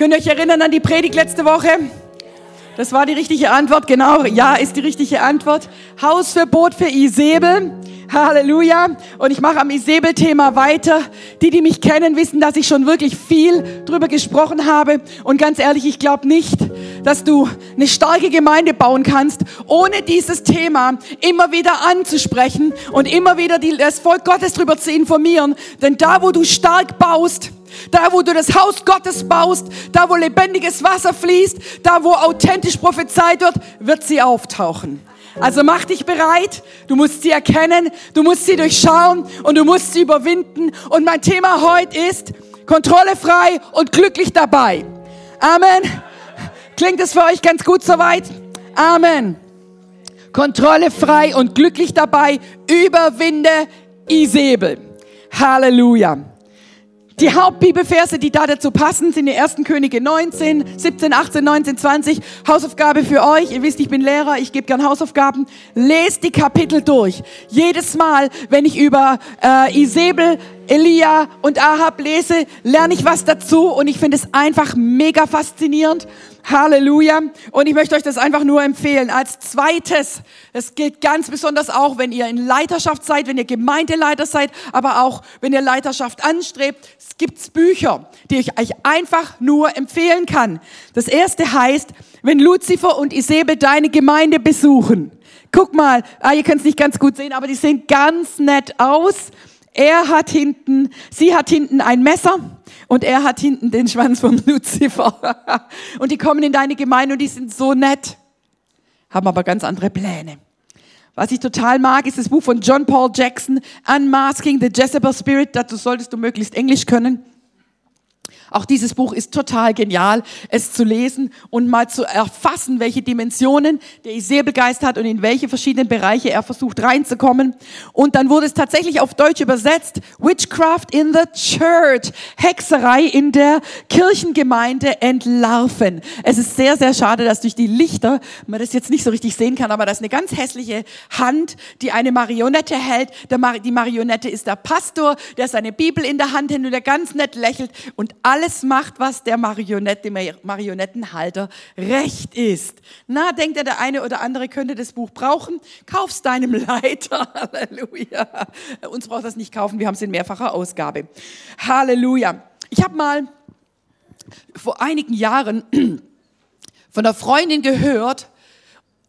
Könnt ihr euch erinnern an die Predigt letzte Woche? Das war die richtige Antwort, genau. Ja, ist die richtige Antwort. Hausverbot für Isabel. Halleluja. Und ich mache am Isabel-Thema weiter. Die, die mich kennen, wissen, dass ich schon wirklich viel drüber gesprochen habe. Und ganz ehrlich, ich glaube nicht, dass du eine starke Gemeinde bauen kannst, ohne dieses Thema immer wieder anzusprechen und immer wieder das Volk Gottes drüber zu informieren. Denn da, wo du stark baust, da, wo du das Haus Gottes baust, da, wo lebendiges Wasser fließt, da, wo authentisch prophezeit wird, wird sie auftauchen. Also mach dich bereit, du musst sie erkennen, du musst sie durchschauen und du musst sie überwinden. Und mein Thema heute ist Kontrolle frei und glücklich dabei. Amen. Klingt es für euch ganz gut soweit? Amen. Kontrolle frei und glücklich dabei. Überwinde Isabel. Halleluja. Die Hauptbibelverse, die da dazu passen, sind die ersten Könige 19, 17, 18, 19, 20. Hausaufgabe für euch. Ihr wisst, ich bin Lehrer, ich gebe gern Hausaufgaben. Lest die Kapitel durch. Jedes Mal, wenn ich über äh, Isabel, Elia und Ahab lese, lerne ich was dazu und ich finde es einfach mega faszinierend. Halleluja. Und ich möchte euch das einfach nur empfehlen. Als zweites, es gilt ganz besonders auch, wenn ihr in Leiterschaft seid, wenn ihr Gemeindeleiter seid, aber auch wenn ihr Leiterschaft anstrebt. Es gibt Bücher, die ich euch einfach nur empfehlen kann. Das erste heißt, wenn Luzifer und Isabel deine Gemeinde besuchen. Guck mal, ah, ihr könnt es nicht ganz gut sehen, aber die sehen ganz nett aus. Er hat hinten, sie hat hinten ein Messer und er hat hinten den Schwanz vom Luzifer. Und die kommen in deine Gemeinde und die sind so nett, haben aber ganz andere Pläne. Was ich total mag, ist das Buch von John Paul Jackson, Unmasking the Jezebel Spirit. Dazu solltest du möglichst Englisch können. Auch dieses Buch ist total genial, es zu lesen und mal zu erfassen, welche Dimensionen der Isabelgeist hat und in welche verschiedenen Bereiche er versucht reinzukommen. Und dann wurde es tatsächlich auf Deutsch übersetzt, Witchcraft in the Church, Hexerei in der Kirchengemeinde entlarven. Es ist sehr, sehr schade, dass durch die Lichter man das jetzt nicht so richtig sehen kann, aber das ist eine ganz hässliche Hand, die eine Marionette hält. Die Marionette ist der Pastor, der seine Bibel in der Hand hält und der ganz nett lächelt und alle alles macht, was der Marionette, dem Marionettenhalter recht ist. Na, denkt er, der eine oder andere könnte das Buch brauchen? Kauf's deinem Leiter. Halleluja. Uns braucht das nicht kaufen, wir haben es in mehrfacher Ausgabe. Halleluja. Ich habe mal vor einigen Jahren von einer Freundin gehört,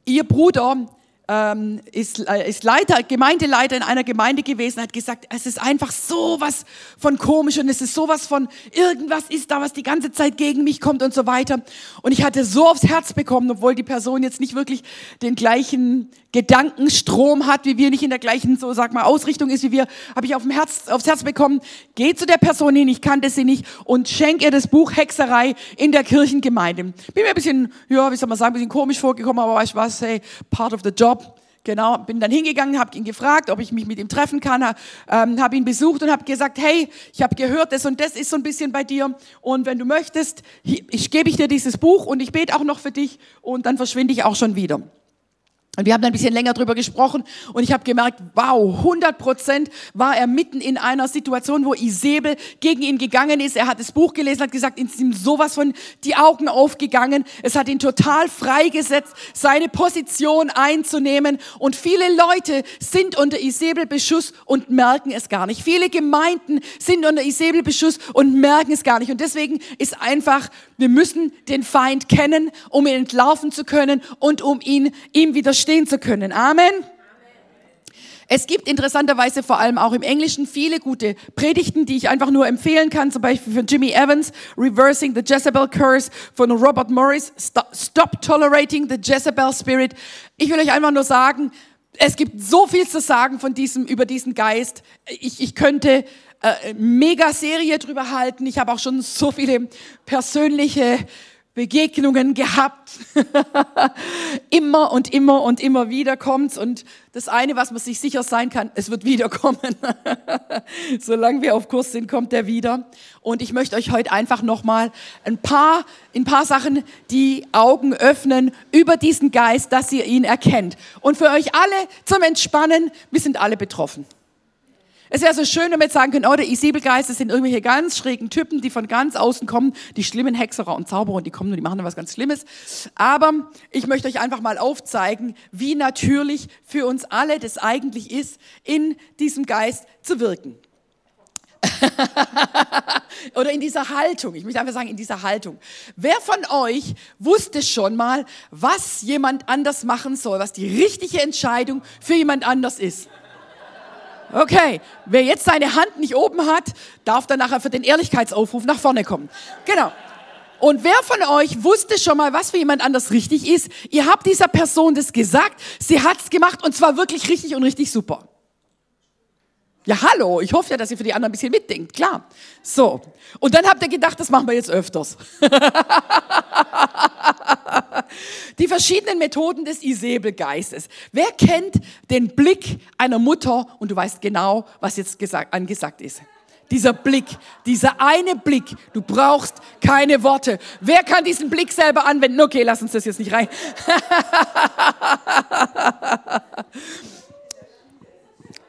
ihr Bruder ähm, ist, äh, ist Leiter, Gemeindeleiter in einer Gemeinde gewesen, hat gesagt, es ist einfach sowas von komisch und es ist sowas von irgendwas ist da, was die ganze Zeit gegen mich kommt und so weiter. Und ich hatte so aufs Herz bekommen, obwohl die Person jetzt nicht wirklich den gleichen Gedankenstrom hat, wie wir nicht in der gleichen, so sag mal, Ausrichtung ist wie wir, habe ich auf dem Herz, aufs Herz bekommen, geh zu der Person hin, ich kannte sie nicht und schenk ihr das Buch Hexerei in der Kirchengemeinde. Bin mir ein bisschen, ja, wie soll man sagen, ein bisschen komisch vorgekommen, aber weißt du was, hey, part of the job. Genau, bin dann hingegangen, habe ihn gefragt, ob ich mich mit ihm treffen kann, ähm, habe ihn besucht und habe gesagt, hey, ich habe gehört, das und das ist so ein bisschen bei dir und wenn du möchtest, ich gebe ich dir dieses Buch und ich bete auch noch für dich und dann verschwinde ich auch schon wieder. Und wir haben ein bisschen länger drüber gesprochen und ich habe gemerkt, wow, 100 Prozent war er mitten in einer Situation, wo Isabel gegen ihn gegangen ist. Er hat das Buch gelesen, hat gesagt, ist ihm sowas von die Augen aufgegangen. Es hat ihn total freigesetzt, seine Position einzunehmen. Und viele Leute sind unter Isabel-Beschuss und merken es gar nicht. Viele Gemeinden sind unter Isabel-Beschuss und merken es gar nicht. Und deswegen ist einfach, wir müssen den Feind kennen, um ihn entlarven zu können und um ihn ihm wieder verstehen zu können. Amen. Es gibt interessanterweise vor allem auch im Englischen viele gute Predigten, die ich einfach nur empfehlen kann. Zum Beispiel von Jimmy Evans, Reversing the Jezebel Curse, von Robert Morris, Stop Tolerating the Jezebel Spirit. Ich will euch einfach nur sagen, es gibt so viel zu sagen von diesem, über diesen Geist. Ich, ich könnte äh, mega Serie drüber halten. Ich habe auch schon so viele persönliche Begegnungen gehabt. immer und immer und immer wieder kommt's. Und das eine, was man sich sicher sein kann, es wird wiederkommen. Solange wir auf Kurs sind, kommt er wieder. Und ich möchte euch heute einfach nochmal ein paar, ein paar Sachen die Augen öffnen über diesen Geist, dass ihr ihn erkennt. Und für euch alle zum Entspannen, wir sind alle betroffen. Es wäre so schön, wenn wir jetzt sagen können, oh, der Isabelgeister sind irgendwelche ganz schrägen Typen, die von ganz außen kommen, die schlimmen Hexerer und Zauberer, die kommen und die machen dann was ganz Schlimmes. Aber ich möchte euch einfach mal aufzeigen, wie natürlich für uns alle das eigentlich ist, in diesem Geist zu wirken. Oder in dieser Haltung. Ich möchte einfach sagen, in dieser Haltung. Wer von euch wusste schon mal, was jemand anders machen soll, was die richtige Entscheidung für jemand anders ist? Okay, wer jetzt seine Hand nicht oben hat, darf dann nachher für den Ehrlichkeitsaufruf nach vorne kommen. Genau. Und wer von euch wusste schon mal, was für jemand anders richtig ist? Ihr habt dieser Person das gesagt, sie hat's gemacht und zwar wirklich richtig und richtig super. Ja, hallo, ich hoffe ja, dass ihr für die anderen ein bisschen mitdenkt, klar. So, und dann habt ihr gedacht, das machen wir jetzt öfters. die verschiedenen Methoden des Isabel-Geistes. Wer kennt den Blick einer Mutter und du weißt genau, was jetzt gesagt, angesagt ist? Dieser Blick, dieser eine Blick, du brauchst keine Worte. Wer kann diesen Blick selber anwenden? Okay, lass uns das jetzt nicht rein.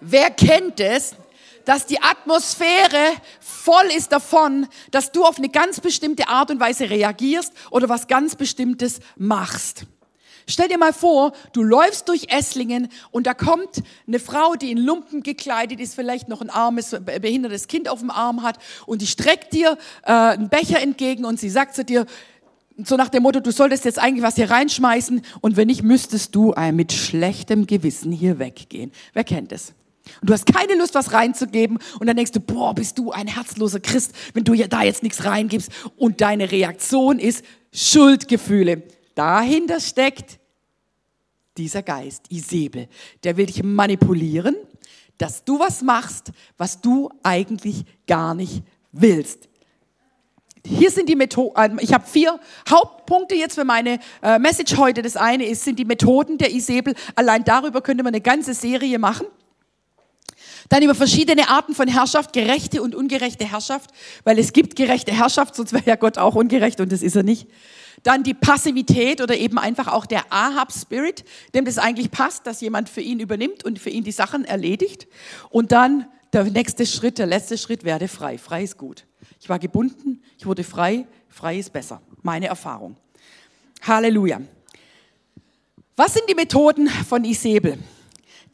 Wer kennt es, dass die Atmosphäre voll ist davon, dass du auf eine ganz bestimmte Art und Weise reagierst oder was ganz Bestimmtes machst. Stell dir mal vor, du läufst durch Esslingen und da kommt eine Frau, die in Lumpen gekleidet ist, vielleicht noch ein armes, behindertes Kind auf dem Arm hat und die streckt dir äh, einen Becher entgegen und sie sagt zu dir, so nach dem Motto, du solltest jetzt eigentlich was hier reinschmeißen und wenn nicht, müsstest du mit schlechtem Gewissen hier weggehen. Wer kennt es? Und du hast keine Lust, was reinzugeben. Und dann denkst du, boah, bist du ein herzloser Christ, wenn du da jetzt nichts reingibst. Und deine Reaktion ist Schuldgefühle. Dahinter steckt dieser Geist, Isabel. Der will dich manipulieren, dass du was machst, was du eigentlich gar nicht willst. Hier sind die Methoden, äh, ich habe vier Hauptpunkte jetzt für meine äh, Message heute. Das eine ist, sind die Methoden der Isabel. Allein darüber könnte man eine ganze Serie machen. Dann über verschiedene Arten von Herrschaft, gerechte und ungerechte Herrschaft, weil es gibt gerechte Herrschaft, sonst wäre ja Gott auch ungerecht und das ist er nicht. Dann die Passivität oder eben einfach auch der Ahab-Spirit, dem das eigentlich passt, dass jemand für ihn übernimmt und für ihn die Sachen erledigt. Und dann der nächste Schritt, der letzte Schritt, werde frei. Frei ist gut. Ich war gebunden, ich wurde frei, frei ist besser. Meine Erfahrung. Halleluja. Was sind die Methoden von Isabel?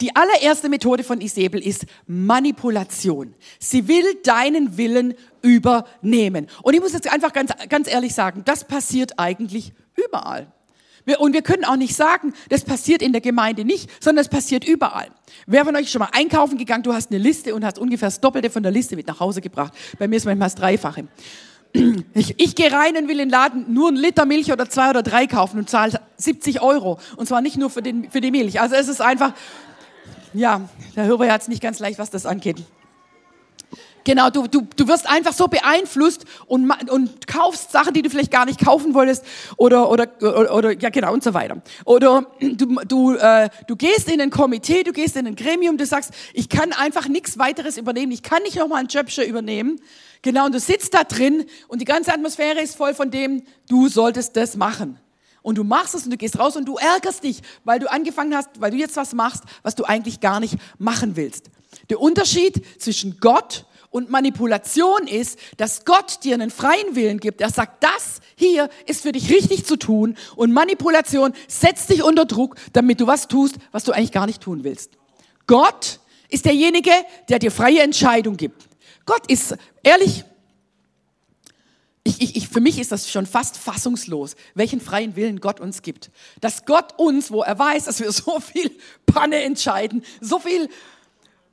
Die allererste Methode von Isabel ist Manipulation. Sie will deinen Willen übernehmen. Und ich muss jetzt einfach ganz, ganz ehrlich sagen, das passiert eigentlich überall. Und wir können auch nicht sagen, das passiert in der Gemeinde nicht, sondern es passiert überall. Wer von euch schon mal einkaufen gegangen, du hast eine Liste und hast ungefähr das Doppelte von der Liste mit nach Hause gebracht. Bei mir ist manchmal das Dreifache. Ich, ich gehe rein und will in den Laden nur einen Liter Milch oder zwei oder drei kaufen und zahle 70 Euro. Und zwar nicht nur für, den, für die Milch. Also es ist einfach, ja, der Hörer hat es nicht ganz leicht, was das angeht. Genau, du, du, du wirst einfach so beeinflusst und, und kaufst Sachen, die du vielleicht gar nicht kaufen wolltest oder, oder, oder, oder ja genau und so weiter. Oder du, du, äh, du gehst in ein Komitee, du gehst in ein Gremium, du sagst, ich kann einfach nichts weiteres übernehmen, ich kann nicht nochmal ein Jobsche übernehmen. Genau, und du sitzt da drin und die ganze Atmosphäre ist voll von dem, du solltest das machen. Und du machst es und du gehst raus und du ärgerst dich, weil du angefangen hast, weil du jetzt was machst, was du eigentlich gar nicht machen willst. Der Unterschied zwischen Gott und Manipulation ist, dass Gott dir einen freien Willen gibt. Er sagt, das hier ist für dich richtig zu tun. Und Manipulation setzt dich unter Druck, damit du was tust, was du eigentlich gar nicht tun willst. Gott ist derjenige, der dir freie Entscheidung gibt. Gott ist, ehrlich, ich, ich, ich, für mich ist das schon fast fassungslos, welchen freien Willen Gott uns gibt. Dass Gott uns, wo er weiß, dass wir so viel Panne entscheiden, so viel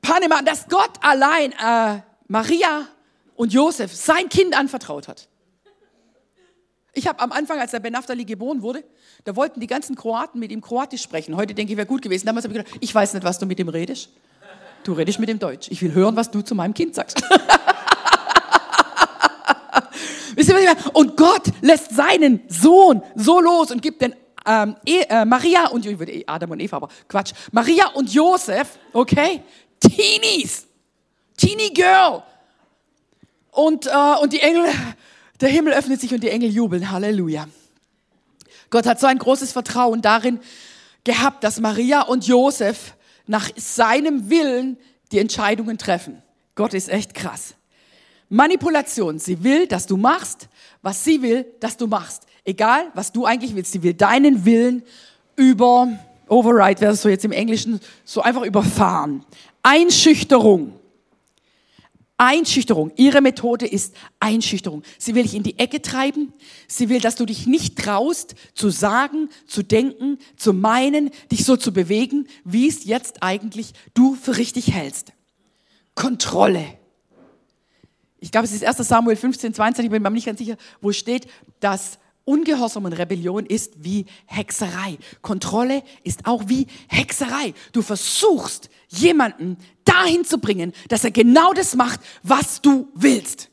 Panne machen, dass Gott allein äh, Maria und Josef sein Kind anvertraut hat. Ich habe am Anfang, als der Ben Naftali geboren wurde, da wollten die ganzen Kroaten mit ihm Kroatisch sprechen. Heute denke ich, wäre gut gewesen. Damals habe ich gedacht, ich weiß nicht, was du mit ihm redest. Du redest mit ihm Deutsch. Ich will hören, was du zu meinem Kind sagst. Wisst ihr, was ich meine? Und Gott lässt seinen Sohn so los und gibt den ähm, e, äh, Maria und ich würde eh Adam und Eva, aber Quatsch. Maria und Josef, okay? Teenies. Teenie Girl. Und, äh, und die Engel, der Himmel öffnet sich und die Engel jubeln. Halleluja. Gott hat so ein großes Vertrauen darin gehabt, dass Maria und Josef nach seinem Willen die Entscheidungen treffen. Gott ist echt krass. Manipulation. Sie will, dass du machst, was sie will, dass du machst. Egal, was du eigentlich willst. Sie will deinen Willen über, override wäre es so jetzt im Englischen, so einfach überfahren. Einschüchterung. Einschüchterung. Ihre Methode ist Einschüchterung. Sie will dich in die Ecke treiben. Sie will, dass du dich nicht traust, zu sagen, zu denken, zu meinen, dich so zu bewegen, wie es jetzt eigentlich du für richtig hältst. Kontrolle. Ich glaube, es ist 1. Samuel 15, 22, ich bin mir nicht ganz sicher, wo steht, dass Ungehorsam und Rebellion ist wie Hexerei. Kontrolle ist auch wie Hexerei. Du versuchst, jemanden dahin zu bringen, dass er genau das macht, was du willst.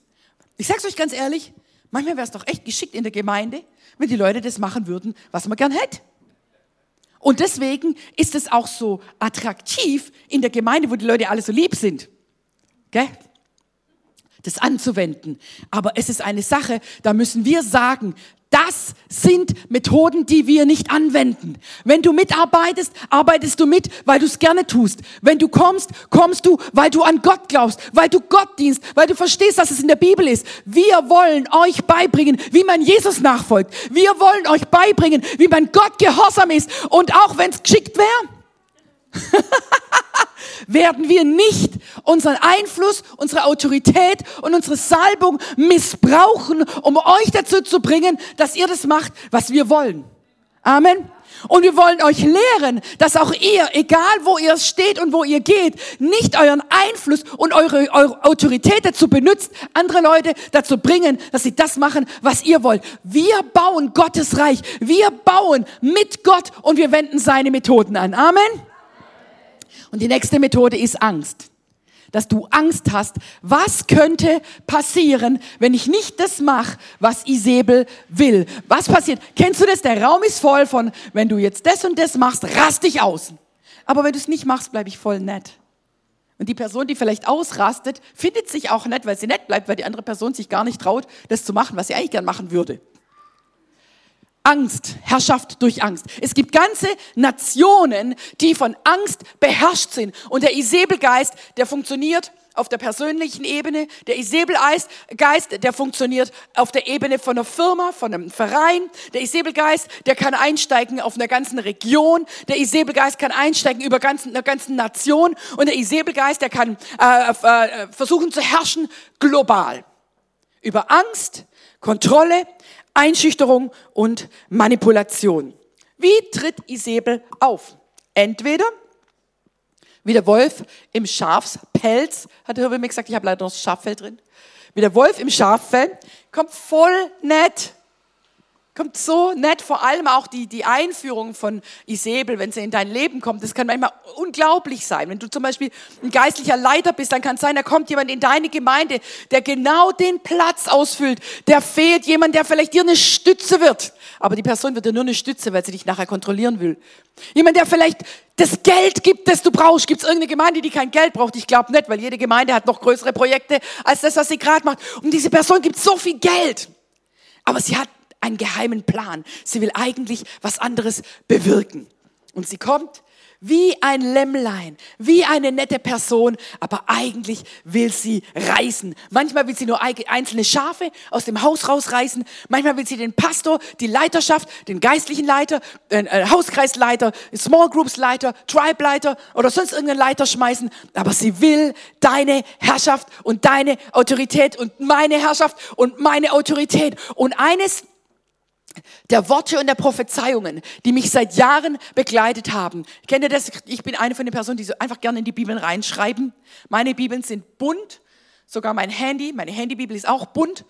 Ich sag's euch ganz ehrlich, manchmal wäre es doch echt geschickt in der Gemeinde, wenn die Leute das machen würden, was man gern hätte. Und deswegen ist es auch so attraktiv in der Gemeinde, wo die Leute alle so lieb sind. Gell? Das anzuwenden. Aber es ist eine Sache, da müssen wir sagen, das sind Methoden, die wir nicht anwenden. Wenn du mitarbeitest, arbeitest du mit, weil du es gerne tust. Wenn du kommst, kommst du, weil du an Gott glaubst, weil du Gott dienst, weil du verstehst, dass es in der Bibel ist. Wir wollen euch beibringen, wie man Jesus nachfolgt. Wir wollen euch beibringen, wie man Gott gehorsam ist. Und auch wenn es geschickt wäre. werden wir nicht unseren Einfluss, unsere Autorität und unsere Salbung missbrauchen, um euch dazu zu bringen, dass ihr das macht, was wir wollen. Amen. Und wir wollen euch lehren, dass auch ihr, egal wo ihr steht und wo ihr geht, nicht euren Einfluss und eure, eure Autorität dazu benutzt, andere Leute dazu bringen, dass sie das machen, was ihr wollt. Wir bauen Gottes Reich. Wir bauen mit Gott und wir wenden seine Methoden an. Amen. Und die nächste Methode ist Angst. Dass du Angst hast, was könnte passieren, wenn ich nicht das mache, was Isabel will. Was passiert? Kennst du das? Der Raum ist voll von, wenn du jetzt das und das machst, rast dich aus. Aber wenn du es nicht machst, bleibe ich voll nett. Und die Person, die vielleicht ausrastet, findet sich auch nett, weil sie nett bleibt, weil die andere Person sich gar nicht traut, das zu machen, was sie eigentlich gern machen würde. Angst, Herrschaft durch Angst. Es gibt ganze Nationen, die von Angst beherrscht sind. Und der Isabelgeist, der funktioniert auf der persönlichen Ebene. Der Isabelgeist, der funktioniert auf der Ebene von einer Firma, von einem Verein. Der Isabelgeist, der kann einsteigen auf einer ganzen Region. Der Isabelgeist kann einsteigen über ganzen, einer ganzen Nation. Und der Isabelgeist, der kann äh, äh, versuchen zu herrschen global. Über Angst, Kontrolle, Einschüchterung und Manipulation. Wie tritt Isabel auf? Entweder wie der Wolf im Schafspelz, hat der Hirbe mir gesagt, ich habe leider noch das Schaffell drin. Wie der Wolf im Schaffell, kommt voll nett, kommt so nett, vor allem auch die, die Einführung von Isabel, wenn sie in dein Leben kommt, das kann manchmal unglaublich sein. Wenn du zum Beispiel ein geistlicher Leiter bist, dann kann es sein, da kommt jemand in deine Gemeinde, der genau den Platz ausfüllt, der fehlt, jemand, der vielleicht dir eine Stütze wird. Aber die Person wird dir nur eine Stütze, weil sie dich nachher kontrollieren will. Jemand, der vielleicht das Geld gibt, das du brauchst. Gibt es irgendeine Gemeinde, die kein Geld braucht? Ich glaube nicht, weil jede Gemeinde hat noch größere Projekte als das, was sie gerade macht. Und diese Person gibt so viel Geld. Aber sie hat einen geheimen Plan. Sie will eigentlich was anderes bewirken. Und sie kommt wie ein Lämmlein, wie eine nette Person, aber eigentlich will sie reißen. Manchmal will sie nur einzelne Schafe aus dem Haus rausreißen, manchmal will sie den Pastor, die Leiterschaft, den geistlichen Leiter, den äh, Hauskreisleiter, Small Groups Leiter, Tribe Leiter oder sonst irgendeinen Leiter schmeißen, aber sie will deine Herrschaft und deine Autorität und meine Herrschaft und meine Autorität. Und eines der Worte und der Prophezeiungen, die mich seit Jahren begleitet haben. Kennt ihr das? Ich bin eine von den Personen, die so einfach gerne in die Bibeln reinschreiben. Meine Bibeln sind bunt, sogar mein Handy, meine Handybibel ist auch bunt.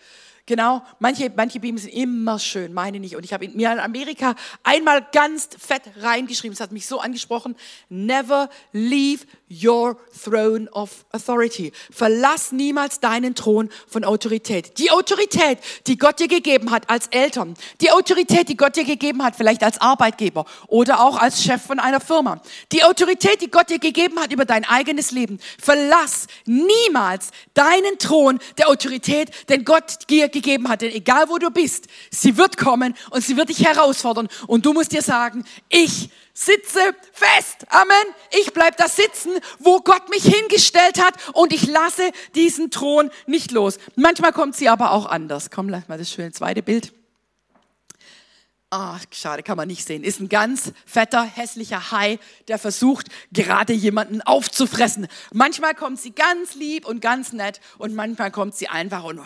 Genau, manche, manche Bibeln sind immer schön, meine nicht. Und ich habe mir in Amerika einmal ganz fett reingeschrieben, es hat mich so angesprochen, never leave your throne of authority. Verlass niemals deinen Thron von Autorität. Die Autorität, die Gott dir gegeben hat als Eltern, die Autorität, die Gott dir gegeben hat, vielleicht als Arbeitgeber oder auch als Chef von einer Firma, die Autorität, die Gott dir gegeben hat über dein eigenes Leben. Verlass niemals deinen Thron der Autorität, den Gott dir gegeben hat. Denn egal wo du bist, sie wird kommen und sie wird dich herausfordern. Und du musst dir sagen, ich sitze fest. Amen. Ich bleib da sitzen wo Gott mich hingestellt hat und ich lasse diesen Thron nicht los. Manchmal kommt sie aber auch anders. Komm, lass mal das schöne zweite Bild. Ah, schade, kann man nicht sehen. Ist ein ganz fetter, hässlicher Hai, der versucht, gerade jemanden aufzufressen. Manchmal kommt sie ganz lieb und ganz nett und manchmal kommt sie einfach und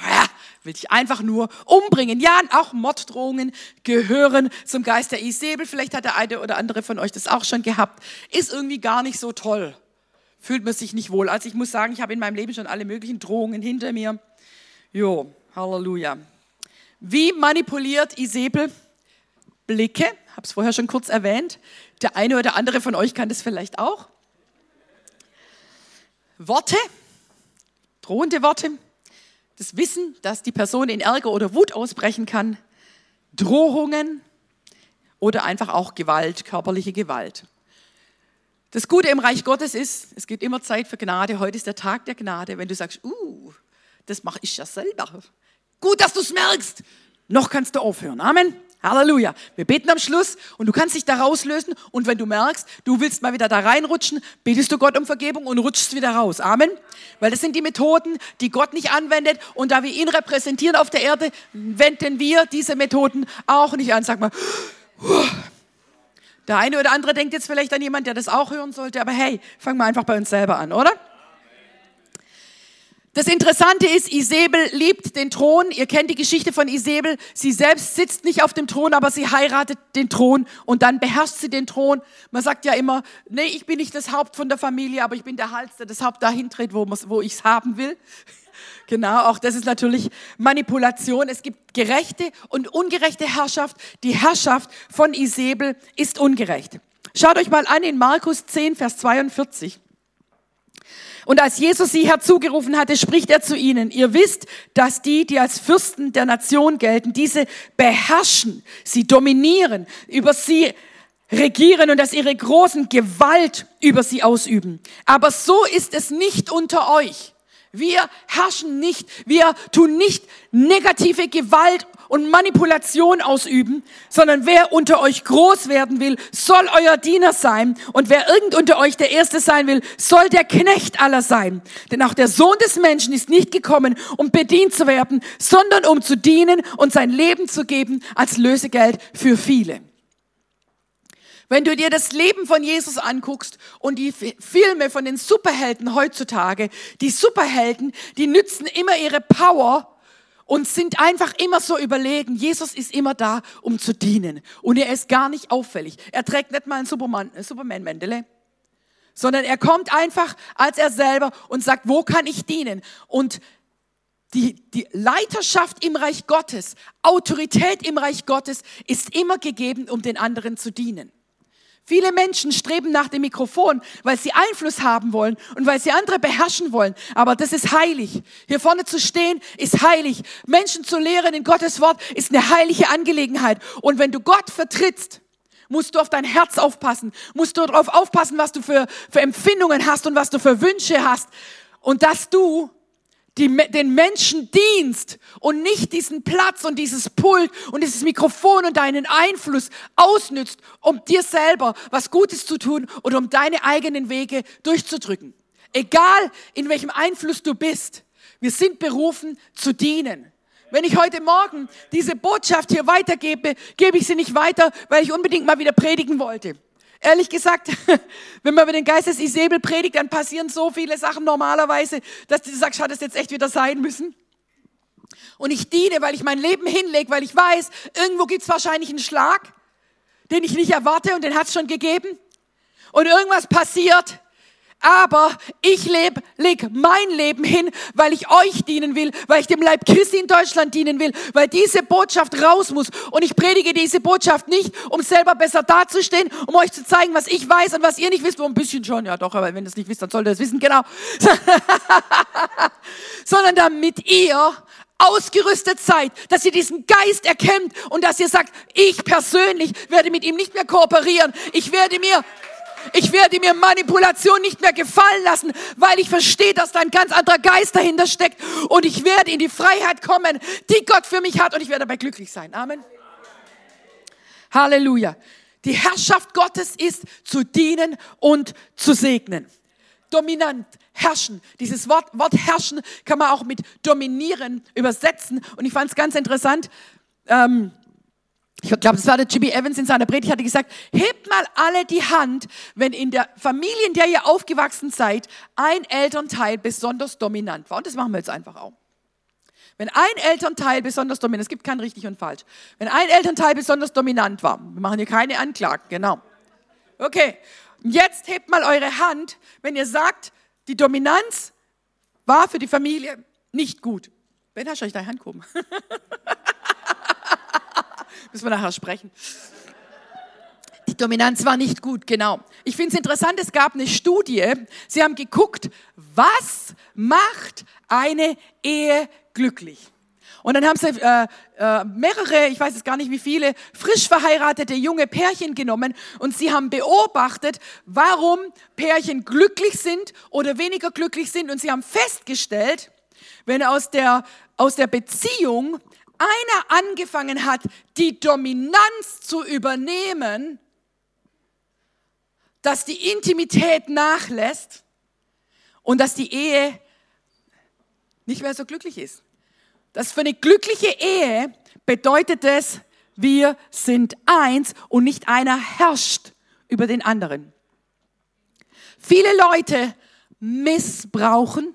will dich einfach nur umbringen. Ja, auch Morddrohungen gehören zum Geist der Isabel. Vielleicht hat der eine oder andere von euch das auch schon gehabt. Ist irgendwie gar nicht so toll. Fühlt man sich nicht wohl. Also ich muss sagen, ich habe in meinem Leben schon alle möglichen Drohungen hinter mir. Jo, Halleluja. Wie manipuliert Isabel? Blicke, habe es vorher schon kurz erwähnt. Der eine oder andere von euch kann das vielleicht auch. Worte, drohende Worte, das Wissen, dass die Person in Ärger oder Wut ausbrechen kann, Drohungen oder einfach auch Gewalt, körperliche Gewalt. Das Gute im Reich Gottes ist, es gibt immer Zeit für Gnade. Heute ist der Tag der Gnade. Wenn du sagst, uh, das mache ich ja selber. Gut, dass du es merkst. Noch kannst du aufhören. Amen. Halleluja. Wir beten am Schluss und du kannst dich da rauslösen und wenn du merkst, du willst mal wieder da reinrutschen, betest du Gott um Vergebung und rutschst wieder raus. Amen. Weil das sind die Methoden, die Gott nicht anwendet und da wir ihn repräsentieren auf der Erde, wenden wir diese Methoden auch nicht an. Sag mal, der eine oder andere denkt jetzt vielleicht an jemand, der das auch hören sollte, aber hey, fangen wir einfach bei uns selber an, oder? Das Interessante ist, Isabel liebt den Thron. Ihr kennt die Geschichte von Isabel. Sie selbst sitzt nicht auf dem Thron, aber sie heiratet den Thron und dann beherrscht sie den Thron. Man sagt ja immer, nee, ich bin nicht das Haupt von der Familie, aber ich bin der Hals, der das Haupt dahin dreht, wo, wo ich es haben will. Genau, auch das ist natürlich Manipulation. Es gibt gerechte und ungerechte Herrschaft. Die Herrschaft von Isabel ist ungerecht. Schaut euch mal an in Markus 10, Vers 42. Und als Jesus sie herzugerufen hatte, spricht er zu ihnen, ihr wisst, dass die, die als Fürsten der Nation gelten, diese beherrschen, sie dominieren, über sie regieren und dass ihre großen Gewalt über sie ausüben. Aber so ist es nicht unter euch. Wir herrschen nicht, wir tun nicht negative Gewalt und Manipulation ausüben, sondern wer unter euch groß werden will, soll euer Diener sein. Und wer irgend unter euch der Erste sein will, soll der Knecht aller sein. Denn auch der Sohn des Menschen ist nicht gekommen, um bedient zu werden, sondern um zu dienen und sein Leben zu geben als Lösegeld für viele. Wenn du dir das Leben von Jesus anguckst und die Filme von den Superhelden heutzutage, die Superhelden, die nützen immer ihre Power, und sind einfach immer so überlegen. Jesus ist immer da, um zu dienen. Und er ist gar nicht auffällig. Er trägt nicht mal ein Superman-Mändele, sondern er kommt einfach als er selber und sagt, wo kann ich dienen? Und die, die Leiterschaft im Reich Gottes, Autorität im Reich Gottes ist immer gegeben, um den anderen zu dienen. Viele Menschen streben nach dem Mikrofon, weil sie Einfluss haben wollen und weil sie andere beherrschen wollen. Aber das ist heilig. Hier vorne zu stehen ist heilig. Menschen zu lehren in Gottes Wort ist eine heilige Angelegenheit. Und wenn du Gott vertrittst, musst du auf dein Herz aufpassen, musst du darauf aufpassen, was du für, für Empfindungen hast und was du für Wünsche hast. Und dass du die, den Menschen dienst und nicht diesen Platz und dieses Pult und dieses Mikrofon und deinen Einfluss ausnützt, um dir selber was Gutes zu tun oder um deine eigenen Wege durchzudrücken. Egal in welchem Einfluss du bist, wir sind berufen zu dienen. Wenn ich heute Morgen diese Botschaft hier weitergebe, gebe ich sie nicht weiter, weil ich unbedingt mal wieder predigen wollte. Ehrlich gesagt, wenn man über den Geist des Isabel predigt, dann passieren so viele Sachen normalerweise, dass du sagst, hat es jetzt echt wieder sein müssen. Und ich diene, weil ich mein Leben hinlege, weil ich weiß, irgendwo gibt's wahrscheinlich einen Schlag, den ich nicht erwarte und den hat's schon gegeben. Und irgendwas passiert aber ich lebe, leg mein Leben hin, weil ich euch dienen will, weil ich dem Leib Christi in Deutschland dienen will, weil diese Botschaft raus muss. Und ich predige diese Botschaft nicht, um selber besser dazustehen, um euch zu zeigen, was ich weiß und was ihr nicht wisst. Wo ein bisschen schon, ja doch, aber wenn ihr es nicht wisst, dann solltet ihr es wissen, genau. Sondern damit ihr ausgerüstet seid, dass ihr diesen Geist erkennt und dass ihr sagt, ich persönlich werde mit ihm nicht mehr kooperieren. Ich werde mir ich werde mir Manipulation nicht mehr gefallen lassen, weil ich verstehe, dass da ein ganz anderer Geist dahinter steckt. Und ich werde in die Freiheit kommen, die Gott für mich hat. Und ich werde dabei glücklich sein. Amen. Halleluja. Die Herrschaft Gottes ist zu dienen und zu segnen. dominant, herrschen. Dieses Wort, Wort herrschen kann man auch mit dominieren übersetzen. Und ich fand es ganz interessant. Ähm, ich glaube, das war der Jimmy Evans in seiner Predigt, hatte gesagt, hebt mal alle die Hand, wenn in der Familie, in der ihr aufgewachsen seid, ein Elternteil besonders dominant war. Und das machen wir jetzt einfach auch. Wenn ein Elternteil besonders dominant, es gibt kein richtig und falsch, wenn ein Elternteil besonders dominant war, wir machen hier keine Anklagen, genau. Okay, jetzt hebt mal eure Hand, wenn ihr sagt, die Dominanz war für die Familie nicht gut. Wenn hast du euch deine Hand gehoben? Müssen wir nachher sprechen. Die Dominanz war nicht gut, genau. Ich finde es interessant, es gab eine Studie. Sie haben geguckt, was macht eine Ehe glücklich? Und dann haben sie äh, äh, mehrere, ich weiß jetzt gar nicht wie viele, frisch verheiratete junge Pärchen genommen und sie haben beobachtet, warum Pärchen glücklich sind oder weniger glücklich sind. Und sie haben festgestellt, wenn aus der, aus der Beziehung einer angefangen hat, die Dominanz zu übernehmen, dass die Intimität nachlässt und dass die Ehe nicht mehr so glücklich ist. Das für eine glückliche Ehe bedeutet es, wir sind eins und nicht einer herrscht über den anderen. Viele Leute missbrauchen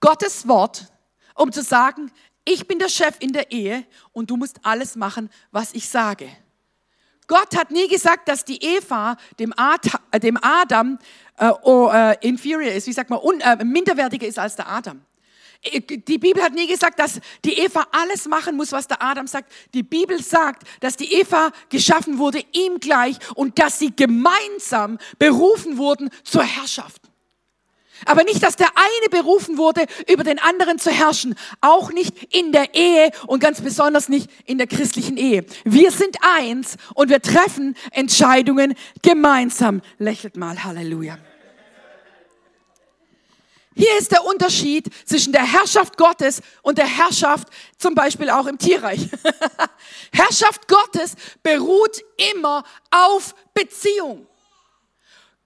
Gottes Wort, um zu sagen, ich bin der Chef in der Ehe und du musst alles machen, was ich sage. Gott hat nie gesagt, dass die Eva dem, äh, Adam äh, oh, äh, inferior ist, wie sagt man, un, äh, minderwertiger ist als der Adam. Äh, die Bibel hat nie gesagt, dass die Eva alles machen muss, was der Adam sagt. Die Bibel sagt, dass die Eva geschaffen wurde ihm gleich und dass sie gemeinsam berufen wurden zur Herrschaft. Aber nicht, dass der eine berufen wurde, über den anderen zu herrschen. Auch nicht in der Ehe und ganz besonders nicht in der christlichen Ehe. Wir sind eins und wir treffen Entscheidungen gemeinsam. Lächelt mal, Halleluja. Hier ist der Unterschied zwischen der Herrschaft Gottes und der Herrschaft zum Beispiel auch im Tierreich. Herrschaft Gottes beruht immer auf Beziehung.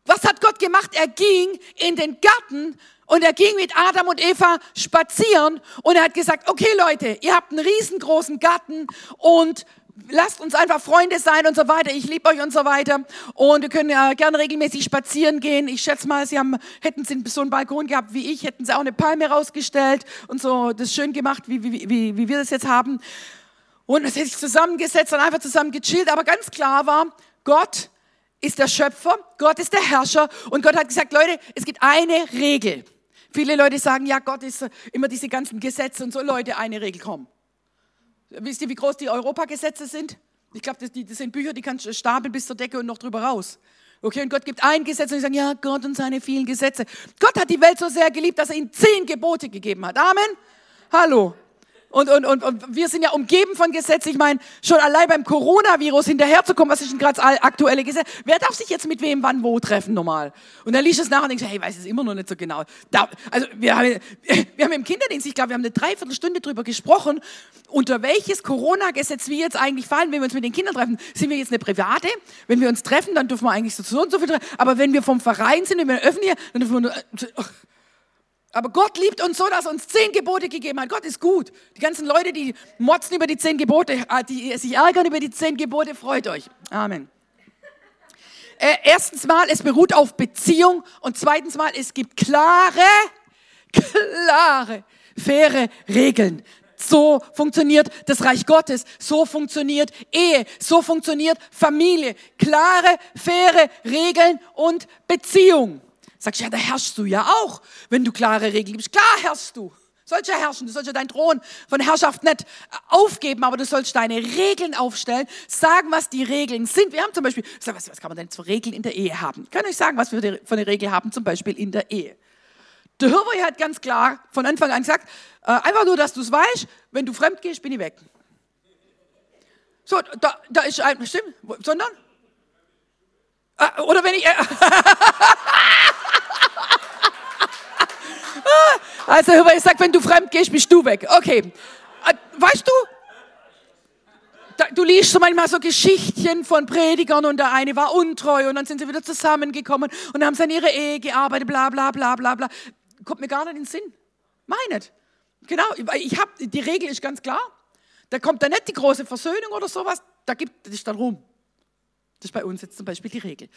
Was hat Gott gemacht? Er ging in den Garten und er ging mit Adam und Eva spazieren und er hat gesagt, okay Leute, ihr habt einen riesengroßen Garten und lasst uns einfach Freunde sein und so weiter. Ich liebe euch und so weiter. Und wir können ja gerne regelmäßig spazieren gehen. Ich schätze mal, sie haben, hätten sie so einen Balkon gehabt wie ich, hätten sie auch eine Palme rausgestellt und so das schön gemacht, wie, wie, wie, wie wir das jetzt haben. Und es hätte sich zusammengesetzt und einfach zusammen gechillt. Aber ganz klar war, Gott ist der Schöpfer, Gott ist der Herrscher und Gott hat gesagt, Leute, es gibt eine Regel. Viele Leute sagen, ja, Gott ist immer diese ganzen Gesetze und so, Leute, eine Regel, komm. Wisst ihr, wie groß die Europagesetze sind? Ich glaube, das, das, sind Bücher, die kannst du stapeln bis zur Decke und noch drüber raus. Okay, und Gott gibt ein Gesetz und ich sage, ja, Gott und seine vielen Gesetze. Gott hat die Welt so sehr geliebt, dass er ihnen zehn Gebote gegeben hat. Amen. Hallo. Und, und, und, und wir sind ja umgeben von Gesetzen. Ich meine, schon allein beim Coronavirus hinterherzukommen, was ist denn gerade das aktuelle Gesetz? Wer darf sich jetzt mit wem wann wo treffen normal? Und dann liest es nach und denkst, hey, weiß es immer noch nicht so genau. Da, also wir haben, wir haben im Kinderdienst, ich glaube, wir haben eine Dreiviertelstunde drüber gesprochen, unter welches Corona-Gesetz wir jetzt eigentlich fallen, wenn wir uns mit den Kindern treffen. Sind wir jetzt eine private? Wenn wir uns treffen, dann dürfen wir eigentlich so und so viel treffen. Aber wenn wir vom Verein sind, wenn wir öffentlich, dann dürfen wir nur... Oh, aber Gott liebt uns so, dass er uns zehn Gebote gegeben hat. Gott ist gut. Die ganzen Leute, die motzen über die zehn Gebote, äh, die sich ärgern über die zehn Gebote, freut euch. Amen. Äh, erstens mal, es beruht auf Beziehung und zweitens mal, es gibt klare, klare, faire Regeln. So funktioniert das Reich Gottes, so funktioniert Ehe, so funktioniert Familie. Klare, faire Regeln und Beziehung. Sagst du, ja, da herrschst du ja auch, wenn du klare Regeln gibst. Klar herrschst du. Sollst ja herrschen, du sollst ja deinen Thron von Herrschaft nicht äh, aufgeben, aber du sollst deine Regeln aufstellen, sagen, was die Regeln sind. Wir haben zum Beispiel, was, was kann man denn für Regeln in der Ehe haben? Ich kann euch sagen, was wir für eine Regel haben, zum Beispiel in der Ehe. Der Hirwe hat ganz klar von Anfang an gesagt, äh, einfach nur, dass du es weißt, wenn du fremd gehst, bin ich weg. So, da, da ist ein, stimmt, sondern? Äh, oder wenn ich, äh, Also ich sag, wenn du fremd gehst, bist du weg. Okay. Äh, weißt du? du liest so manchmal so Geschichtchen von Predigern und der eine war untreu und dann sind sie wieder zusammengekommen und haben sie an ihre Ehe gearbeitet, bla bla bla bla bla. Kommt mir gar nicht in den Sinn. Meinet. Genau, ich habe die Regel ist ganz klar. Da kommt da nicht die große Versöhnung oder sowas, da gibt es dann rum. Das ist bei uns jetzt zum Beispiel die Regel.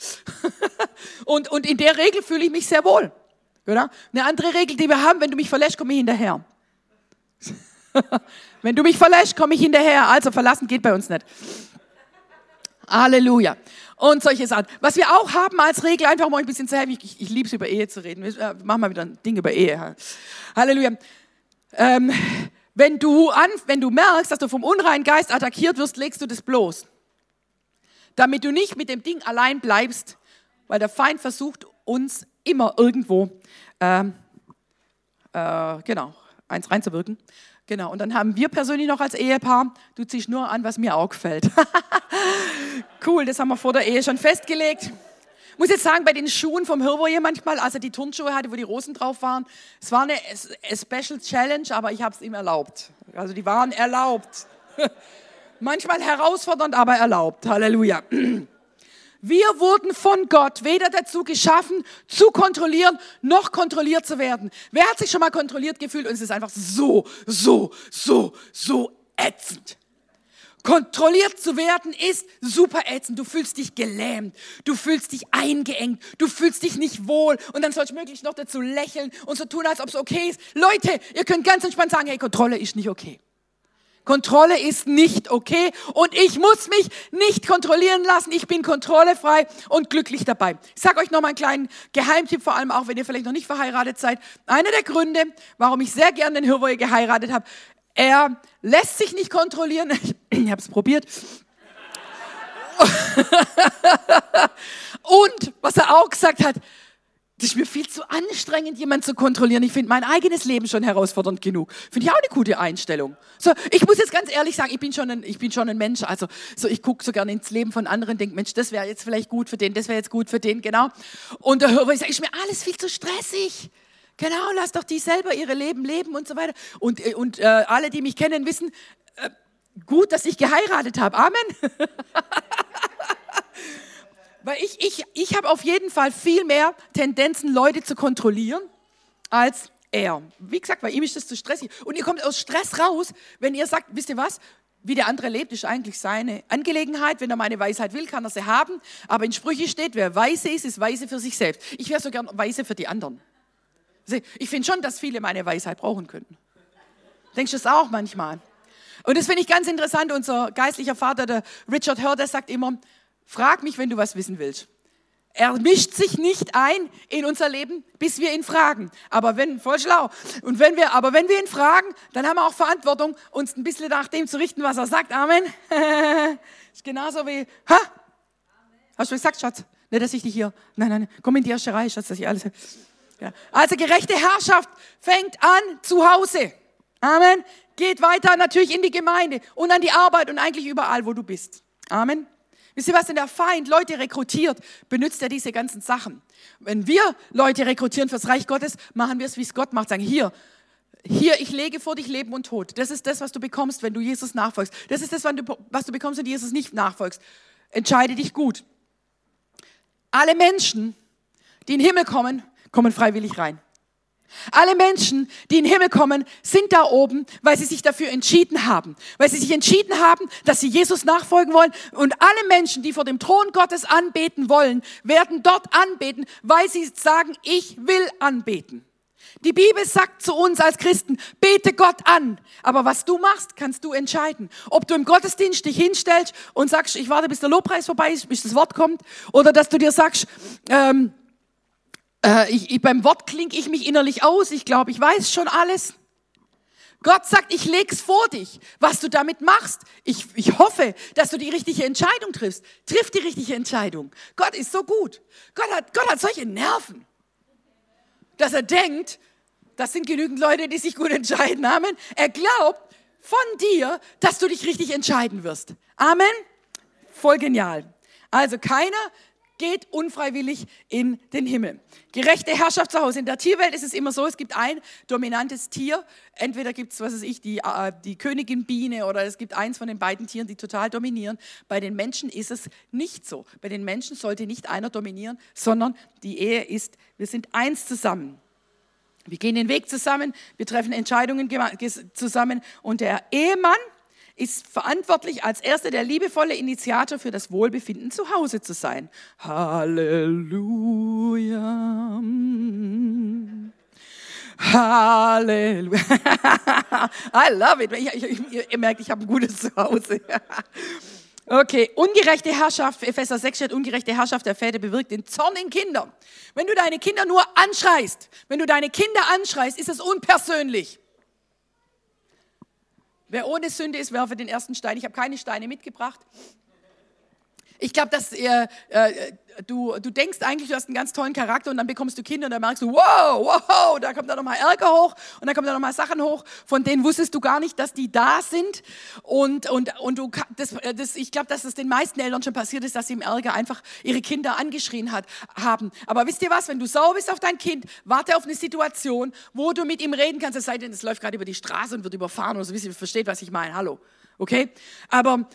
und, und in der Regel fühle ich mich sehr wohl. Oder? Eine andere Regel, die wir haben, wenn du mich verlässt, komme ich hinterher. wenn du mich verlässt, komme ich hinterher. Also verlassen geht bei uns nicht. Halleluja. Und solche Sachen. Was wir auch haben als Regel, einfach mal ein bisschen zu helfen, ich, ich liebe es über Ehe zu reden. Wir äh, machen mal wieder ein Ding über Ehe. Halleluja. Ähm, wenn, du an, wenn du merkst, dass du vom unreinen Geist attackiert wirst, legst du das bloß. Damit du nicht mit dem Ding allein bleibst, weil der Feind versucht, uns immer irgendwo, ähm, äh, genau, eins reinzuwirken. Genau, und dann haben wir persönlich noch als Ehepaar, du ziehst nur an, was mir auch gefällt. cool, das haben wir vor der Ehe schon festgelegt. Muss jetzt sagen, bei den Schuhen vom Hirwoje manchmal, als er die Turnschuhe hatte, wo die Rosen drauf waren, es war eine Special Challenge, aber ich habe es ihm erlaubt. Also die waren erlaubt. manchmal herausfordernd, aber erlaubt. Halleluja. Wir wurden von Gott weder dazu geschaffen, zu kontrollieren, noch kontrolliert zu werden. Wer hat sich schon mal kontrolliert gefühlt und es ist einfach so, so, so, so ätzend. Kontrolliert zu werden ist super ätzend. Du fühlst dich gelähmt, du fühlst dich eingeengt, du fühlst dich nicht wohl und dann sollst du möglichst noch dazu lächeln und so tun, als ob es okay ist. Leute, ihr könnt ganz entspannt sagen, hey, Kontrolle ist nicht okay. Kontrolle ist nicht okay und ich muss mich nicht kontrollieren lassen. Ich bin kontrollefrei und glücklich dabei. Ich sage euch noch mal einen kleinen Geheimtipp, vor allem auch, wenn ihr vielleicht noch nicht verheiratet seid. Einer der Gründe, warum ich sehr gerne den Hirwoje geheiratet habe, er lässt sich nicht kontrollieren. Ich habe es probiert. und was er auch gesagt hat, das ist mir viel zu anstrengend, jemanden zu kontrollieren. Ich finde mein eigenes Leben schon herausfordernd genug. Finde ich auch eine gute Einstellung. So, ich muss jetzt ganz ehrlich sagen, ich bin schon ein, ich bin schon ein Mensch. Also, so, ich gucke so gerne ins Leben von anderen, denke, Mensch, das wäre jetzt vielleicht gut für den, das wäre jetzt gut für den, genau. Und da höre ich, sage, ist mir alles viel zu stressig. Genau, lass doch die selber ihre Leben leben und so weiter. Und, äh, und äh, alle, die mich kennen, wissen, äh, gut, dass ich geheiratet habe. Amen. Weil ich, ich, ich habe auf jeden Fall viel mehr Tendenzen, Leute zu kontrollieren, als er. Wie gesagt, bei ihm ist das zu stressig. Und ihr kommt aus Stress raus, wenn ihr sagt, wisst ihr was? Wie der andere lebt, ist eigentlich seine Angelegenheit. Wenn er meine Weisheit will, kann er sie haben. Aber in Sprüche steht, wer weise ist, ist weise für sich selbst. Ich wäre so gern weise für die anderen. Ich finde schon, dass viele meine Weisheit brauchen könnten. Denkst du das auch manchmal? Und das finde ich ganz interessant. Unser geistlicher Vater, der Richard Hör, der sagt immer, Frag mich, wenn du was wissen willst. Er mischt sich nicht ein in unser Leben, bis wir ihn fragen. Aber wenn, voll schlau. Und wenn wir, aber wenn wir ihn fragen, dann haben wir auch Verantwortung, uns ein bisschen nach dem zu richten, was er sagt. Amen. ist genauso wie, ha? Hast du gesagt, Schatz? Nicht, dass ich dich hier, nein, nein, komm in die erste Reihe, Schatz, dass ich alles, ja. Also gerechte Herrschaft fängt an zu Hause. Amen. Geht weiter natürlich in die Gemeinde und an die Arbeit und eigentlich überall, wo du bist. Amen. Wisst ihr was, wenn der Feind Leute rekrutiert, benutzt er diese ganzen Sachen. Wenn wir Leute rekrutieren fürs Reich Gottes, machen wir es, wie es Gott macht. Sagen, hier, hier, ich lege vor dich Leben und Tod. Das ist das, was du bekommst, wenn du Jesus nachfolgst. Das ist das, was du bekommst, wenn du Jesus nicht nachfolgst. Entscheide dich gut. Alle Menschen, die in den Himmel kommen, kommen freiwillig rein. Alle Menschen, die in den Himmel kommen, sind da oben, weil sie sich dafür entschieden haben. Weil sie sich entschieden haben, dass sie Jesus nachfolgen wollen. Und alle Menschen, die vor dem Thron Gottes anbeten wollen, werden dort anbeten, weil sie sagen, ich will anbeten. Die Bibel sagt zu uns als Christen, bete Gott an. Aber was du machst, kannst du entscheiden. Ob du im Gottesdienst dich hinstellst und sagst, ich warte, bis der Lobpreis vorbei ist, bis das Wort kommt. Oder dass du dir sagst, ähm, äh, ich, ich, beim Wort klinge ich mich innerlich aus. Ich glaube, ich weiß schon alles. Gott sagt, ich leg's vor dich, was du damit machst. Ich, ich hoffe, dass du die richtige Entscheidung triffst. Triff die richtige Entscheidung. Gott ist so gut. Gott hat, Gott hat solche Nerven, dass er denkt, das sind genügend Leute, die sich gut entscheiden. Amen. Er glaubt von dir, dass du dich richtig entscheiden wirst. Amen. Voll genial. Also keiner geht unfreiwillig in den Himmel. Gerechte Herrschaft zu Hause. In der Tierwelt ist es immer so, es gibt ein dominantes Tier. Entweder gibt es, was weiß ich, die, äh, die Königin Biene oder es gibt eins von den beiden Tieren, die total dominieren. Bei den Menschen ist es nicht so. Bei den Menschen sollte nicht einer dominieren, sondern die Ehe ist, wir sind eins zusammen. Wir gehen den Weg zusammen, wir treffen Entscheidungen zusammen und der Ehemann, ist verantwortlich, als erster der liebevolle Initiator für das Wohlbefinden zu Hause zu sein. Halleluja. Halleluja. I love it. Ich, ich, ihr merkt, ich habe ein gutes Zuhause. Okay, ungerechte Herrschaft, Epheser 6 steht, ungerechte Herrschaft der Väter bewirkt den Zorn in Kindern. Wenn du deine Kinder nur anschreist, wenn du deine Kinder anschreist, ist es unpersönlich. Wer ohne Sünde ist, werfe den ersten Stein. Ich habe keine Steine mitgebracht. Ich glaube, dass äh, äh, du, du denkst eigentlich, du hast einen ganz tollen Charakter und dann bekommst du Kinder und dann merkst du, wow, wow, da kommt da nochmal Ärger hoch und da kommen da nochmal Sachen hoch, von denen wusstest du gar nicht, dass die da sind. Und, und, und du, das, das, ich glaube, dass es den meisten Eltern schon passiert ist, dass sie im Ärger einfach ihre Kinder angeschrien hat, haben. Aber wisst ihr was, wenn du sauer bist auf dein Kind, warte auf eine Situation, wo du mit ihm reden kannst, es sei denn, es läuft gerade über die Straße und wird überfahren oder so, wisst ihr, versteht, was ich meine, hallo. Okay? Aber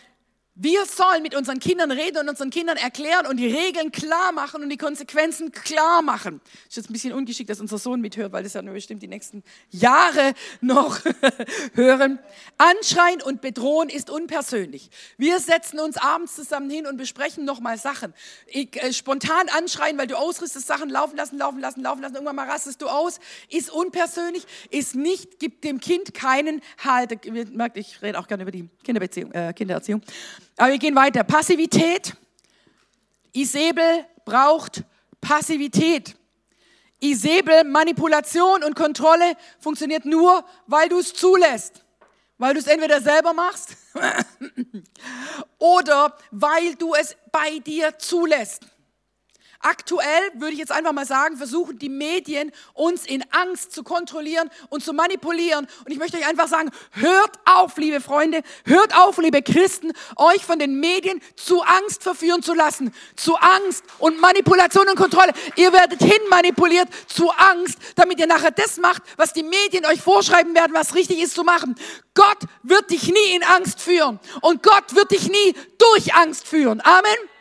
wir sollen mit unseren Kindern reden und unseren Kindern erklären und die Regeln klar machen und die Konsequenzen klar machen. Ist jetzt ein bisschen ungeschickt, dass unser Sohn mithört, weil das ja nur bestimmt die nächsten Jahre noch hören. Anschreien und bedrohen ist unpersönlich. Wir setzen uns abends zusammen hin und besprechen nochmal Sachen. Ich, äh, spontan anschreien, weil du ausrüstest, Sachen laufen lassen, laufen lassen, laufen lassen, irgendwann mal rastest du aus, ist unpersönlich, ist nicht, gibt dem Kind keinen Halt. Ihr merkt, ich rede auch gerne über die Kinderbeziehung, äh, Kindererziehung. Aber wir gehen weiter. Passivität. Isabel braucht Passivität. Isabel, Manipulation und Kontrolle funktioniert nur, weil du es zulässt. Weil du es entweder selber machst oder weil du es bei dir zulässt. Aktuell würde ich jetzt einfach mal sagen, versuchen die Medien uns in Angst zu kontrollieren und zu manipulieren. Und ich möchte euch einfach sagen, hört auf, liebe Freunde, hört auf, liebe Christen, euch von den Medien zu Angst verführen zu lassen. Zu Angst und Manipulation und Kontrolle. Ihr werdet hinmanipuliert zu Angst, damit ihr nachher das macht, was die Medien euch vorschreiben werden, was richtig ist zu machen. Gott wird dich nie in Angst führen. Und Gott wird dich nie durch Angst führen. Amen.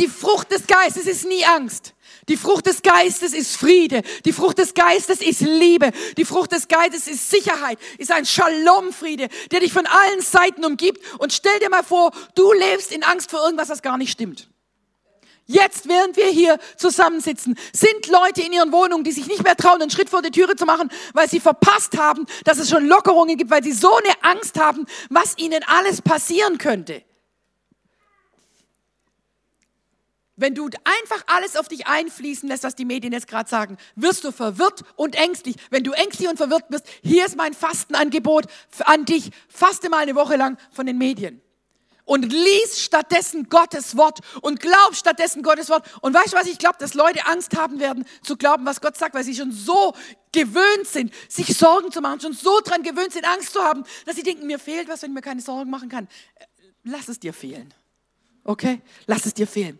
Die Frucht des Geistes ist nie Angst. Die Frucht des Geistes ist Friede. Die Frucht des Geistes ist Liebe. Die Frucht des Geistes ist Sicherheit, ist ein Shalom-Friede, der dich von allen Seiten umgibt. Und stell dir mal vor, du lebst in Angst vor irgendwas, das gar nicht stimmt. Jetzt, während wir hier zusammensitzen, sind Leute in ihren Wohnungen, die sich nicht mehr trauen, einen Schritt vor die Türe zu machen, weil sie verpasst haben, dass es schon Lockerungen gibt, weil sie so eine Angst haben, was ihnen alles passieren könnte. Wenn du einfach alles auf dich einfließen lässt, was die Medien jetzt gerade sagen, wirst du verwirrt und ängstlich. Wenn du ängstlich und verwirrt bist, hier ist mein Fastenangebot an dich. Faste mal eine Woche lang von den Medien. Und lies stattdessen Gottes Wort und glaub stattdessen Gottes Wort. Und weißt du was, ich glaube, dass Leute Angst haben werden zu glauben, was Gott sagt, weil sie schon so gewöhnt sind, sich Sorgen zu machen, schon so dran gewöhnt sind, Angst zu haben, dass sie denken, mir fehlt was, wenn ich mir keine Sorgen machen kann. Lass es dir fehlen. Okay? Lass es dir fehlen.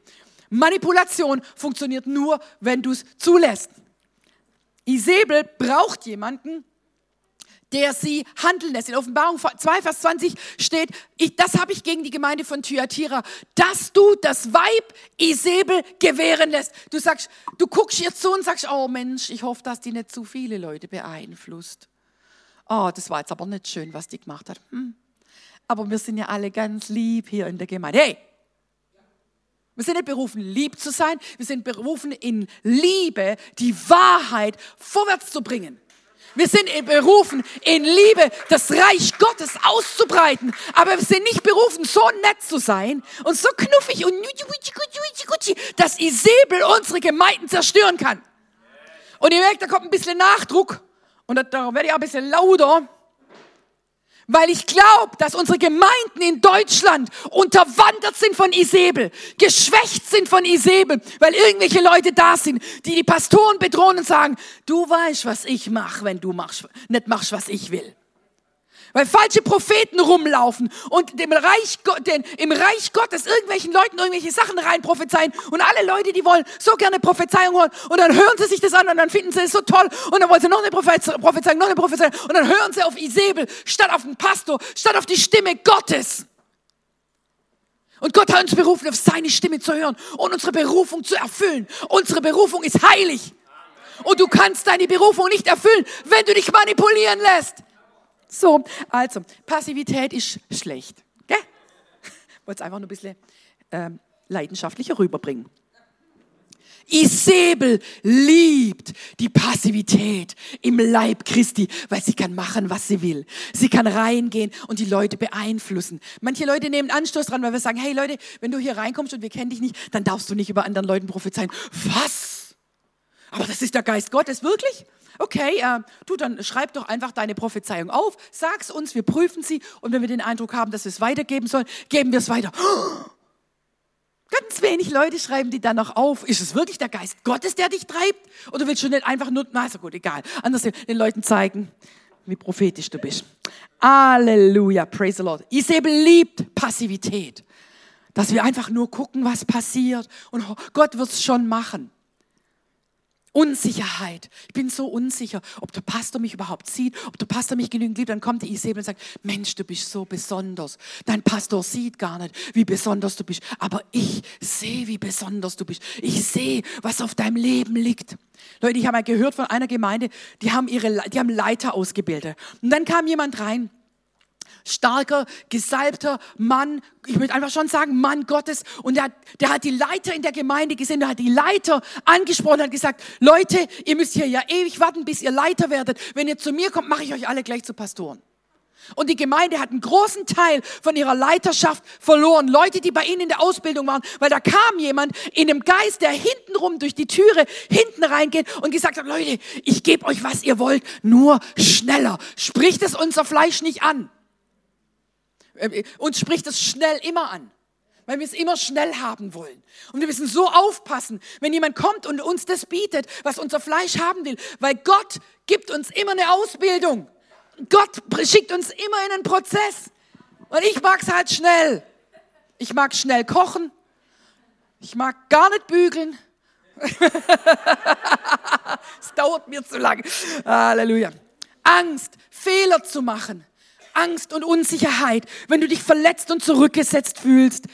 Manipulation funktioniert nur, wenn du es zulässt. Isabel braucht jemanden, der sie handeln lässt. In Offenbarung 2, Vers 20 steht, ich, das habe ich gegen die Gemeinde von Thyatira, dass du das Weib Isabel gewähren lässt. Du sagst, du guckst ihr zu und sagst, oh Mensch, ich hoffe, dass die nicht zu viele Leute beeinflusst. Oh, das war jetzt aber nicht schön, was die gemacht hat. Hm. Aber wir sind ja alle ganz lieb hier in der Gemeinde. Hey, wir sind nicht berufen, lieb zu sein. Wir sind berufen, in Liebe die Wahrheit vorwärts zu bringen. Wir sind berufen, in Liebe das Reich Gottes auszubreiten. Aber wir sind nicht berufen, so nett zu sein und so knuffig und dass Isabel unsere Gemeinden zerstören kann. Und ihr merkt, da kommt ein bisschen Nachdruck und da werde ich auch ein bisschen lauter weil ich glaube, dass unsere Gemeinden in Deutschland unterwandert sind von Isabel, geschwächt sind von Isabel, weil irgendwelche Leute da sind, die die Pastoren bedrohen und sagen, du weißt, was ich mache, wenn du machst, nicht machst, was ich will. Weil falsche Propheten rumlaufen und dem Reich, den, im Reich Gottes irgendwelchen Leuten irgendwelche Sachen rein prophezeien. Und alle Leute, die wollen so gerne Prophezeiung hören. Und dann hören sie sich das an und dann finden sie es so toll. Und dann wollen sie noch eine Prophezeiung, noch eine Prophezeiung. Und dann hören sie auf Isabel statt auf den Pastor, statt auf die Stimme Gottes. Und Gott hat uns berufen, auf seine Stimme zu hören und unsere Berufung zu erfüllen. Unsere Berufung ist heilig. Und du kannst deine Berufung nicht erfüllen, wenn du dich manipulieren lässt. So, also, Passivität ist schlecht. Gell? Wollte es einfach nur ein bisschen ähm, leidenschaftlicher rüberbringen. Isabel liebt die Passivität im Leib Christi, weil sie kann machen, was sie will. Sie kann reingehen und die Leute beeinflussen. Manche Leute nehmen Anstoß dran, weil wir sagen, hey Leute, wenn du hier reinkommst und wir kennen dich nicht, dann darfst du nicht über anderen Leuten prophezeien. Was? Aber das ist der Geist Gottes, wirklich? Okay, äh, du, dann schreib doch einfach deine Prophezeiung auf, sag's uns, wir prüfen sie und wenn wir den Eindruck haben, dass wir es weitergeben sollen, geben wir es weiter. Ganz wenig Leute schreiben die dann noch auf. Ist es wirklich der Geist Gottes, der dich treibt? Oder willst du nicht einfach nur, na, ist gut, egal. Anders den Leuten zeigen, wie prophetisch du bist. Halleluja, praise the Lord. Isabel liebt Passivität. Dass wir einfach nur gucken, was passiert. Und Gott wird es schon machen. Unsicherheit. Ich bin so unsicher, ob der Pastor mich überhaupt sieht, ob der Pastor mich genügend liebt. Dann kommt die Isabel und sagt, Mensch, du bist so besonders. Dein Pastor sieht gar nicht, wie besonders du bist. Aber ich sehe, wie besonders du bist. Ich sehe, was auf deinem Leben liegt. Leute, ich habe mal gehört von einer Gemeinde, die haben ihre, die haben Leiter ausgebildet. Und dann kam jemand rein, starker, gesalbter Mann, ich möchte einfach schon sagen, Mann Gottes. Und der, der hat die Leiter in der Gemeinde gesehen, der hat die Leiter angesprochen, hat gesagt, Leute, ihr müsst hier ja ewig warten, bis ihr Leiter werdet. Wenn ihr zu mir kommt, mache ich euch alle gleich zu Pastoren. Und die Gemeinde hat einen großen Teil von ihrer Leiterschaft verloren. Leute, die bei ihnen in der Ausbildung waren, weil da kam jemand in dem Geist, der hintenrum durch die Türe hinten reingeht und gesagt hat, Leute, ich gebe euch, was ihr wollt, nur schneller. Spricht es unser Fleisch nicht an. Äh, uns spricht es schnell immer an, weil wir es immer schnell haben wollen. Und wir müssen so aufpassen, wenn jemand kommt und uns das bietet, was unser Fleisch haben will, weil Gott gibt uns immer eine Ausbildung. Gott schickt uns immer in einen Prozess. Und ich mag es halt schnell. Ich mag schnell kochen. Ich mag gar nicht bügeln. Es dauert mir zu lange. Halleluja. Angst, Fehler zu machen. Angst und Unsicherheit, wenn du dich verletzt und zurückgesetzt fühlst,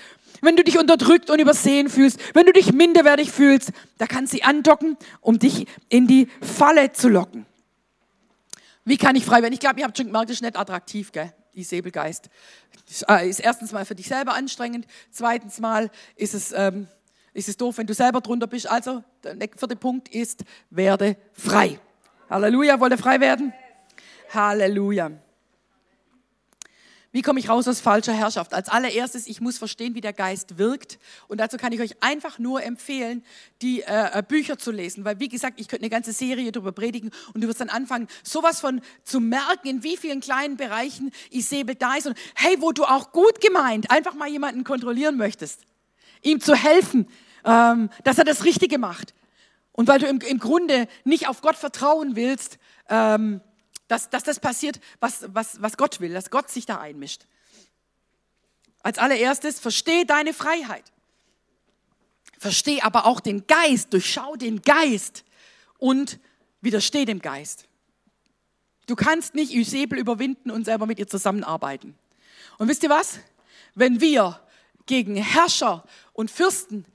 wenn du dich unterdrückt und übersehen fühlst, wenn du dich minderwertig fühlst, da kann sie andocken, um dich in die Falle zu locken. Wie kann ich frei werden? Ich glaube, ihr habt schon gemerkt, das ist nicht attraktiv, gell? die Säbelgeist. Äh, ist erstens mal für dich selber anstrengend, zweitens mal ist es, ähm, ist es doof, wenn du selber drunter bist. Also, der vierte Punkt ist, werde frei. Halleluja, wollt ihr frei werden? Halleluja. Wie komme ich raus aus falscher Herrschaft? Als allererstes, ich muss verstehen, wie der Geist wirkt. Und dazu kann ich euch einfach nur empfehlen, die äh, äh, Bücher zu lesen. Weil, wie gesagt, ich könnte eine ganze Serie darüber predigen und du wirst dann anfangen, sowas von zu merken, in wie vielen kleinen Bereichen Isabel da ist. Und hey, wo du auch gut gemeint einfach mal jemanden kontrollieren möchtest, ihm zu helfen, ähm, dass er das Richtige macht. Und weil du im, im Grunde nicht auf Gott vertrauen willst, ähm, dass, dass das passiert, was, was, was Gott will, dass Gott sich da einmischt. Als allererstes, versteh deine Freiheit. Versteh aber auch den Geist, durchschau den Geist und widersteh dem Geist. Du kannst nicht Üsebel überwinden und selber mit ihr zusammenarbeiten. Und wisst ihr was? Wenn wir gegen Herrscher und Fürsten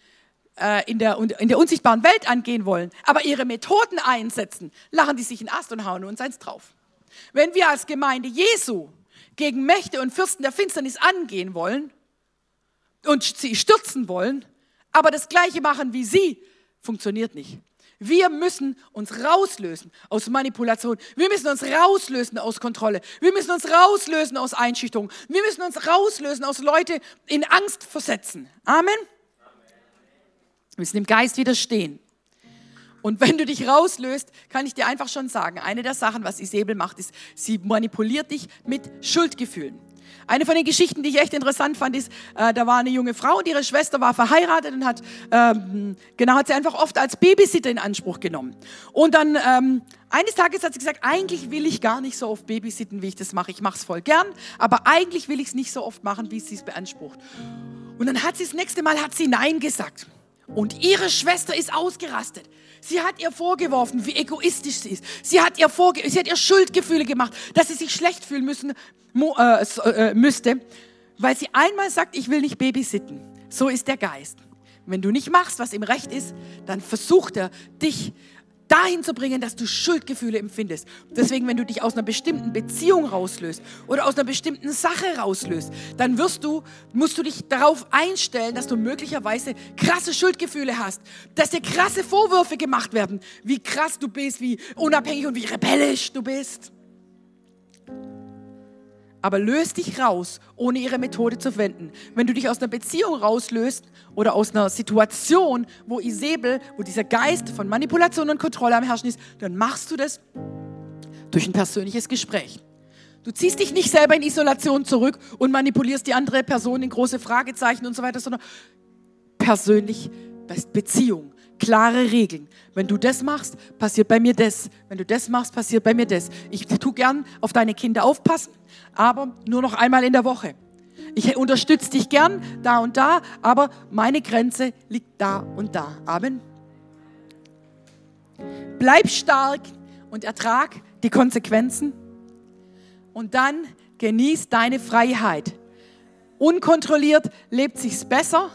äh, in, der, in der unsichtbaren Welt angehen wollen, aber ihre Methoden einsetzen, lachen die sich in Ast und hauen uns eins drauf. Wenn wir als Gemeinde Jesu gegen Mächte und Fürsten der Finsternis angehen wollen und sie stürzen wollen, aber das Gleiche machen wie sie, funktioniert nicht. Wir müssen uns rauslösen aus Manipulation. Wir müssen uns rauslösen aus Kontrolle. Wir müssen uns rauslösen aus Einschüchterung. Wir müssen uns rauslösen aus Leute in Angst versetzen. Amen. Wir müssen dem Geist widerstehen. Und wenn du dich rauslöst, kann ich dir einfach schon sagen, eine der Sachen, was Isabel macht, ist, sie manipuliert dich mit Schuldgefühlen. Eine von den Geschichten, die ich echt interessant fand, ist, äh, da war eine junge Frau und ihre Schwester war verheiratet und hat, ähm, genau, hat sie einfach oft als Babysitter in Anspruch genommen. Und dann ähm, eines Tages hat sie gesagt, eigentlich will ich gar nicht so oft babysitten, wie ich das mache. Ich mache es voll gern, aber eigentlich will ich es nicht so oft machen, wie sie es beansprucht. Und dann hat sie das nächste Mal hat sie Nein gesagt. Und ihre Schwester ist ausgerastet. Sie hat ihr vorgeworfen, wie egoistisch sie ist. Sie hat ihr, vorge sie hat ihr Schuldgefühle gemacht, dass sie sich schlecht fühlen müssen, äh, äh, müsste, weil sie einmal sagt, ich will nicht babysitten. So ist der Geist. Wenn du nicht machst, was ihm recht ist, dann versucht er, dich dahin zu bringen, dass du Schuldgefühle empfindest. Deswegen, wenn du dich aus einer bestimmten Beziehung rauslöst oder aus einer bestimmten Sache rauslöst, dann wirst du, musst du dich darauf einstellen, dass du möglicherweise krasse Schuldgefühle hast, dass dir krasse Vorwürfe gemacht werden, wie krass du bist, wie unabhängig und wie rebellisch du bist aber löst dich raus, ohne ihre Methode zu wenden. Wenn du dich aus einer Beziehung rauslöst oder aus einer Situation, wo Isabel, wo dieser Geist von Manipulation und Kontrolle am Herrschen ist, dann machst du das durch ein persönliches Gespräch. Du ziehst dich nicht selber in Isolation zurück und manipulierst die andere Person in große Fragezeichen und so weiter, sondern persönlich Beziehung klare Regeln. Wenn du das machst, passiert bei mir das. Wenn du das machst, passiert bei mir das. Ich tue gern auf deine Kinder aufpassen, aber nur noch einmal in der Woche. Ich unterstütze dich gern da und da, aber meine Grenze liegt da und da. Amen. Bleib stark und ertrag die Konsequenzen und dann genieß deine Freiheit. Unkontrolliert lebt sich's besser,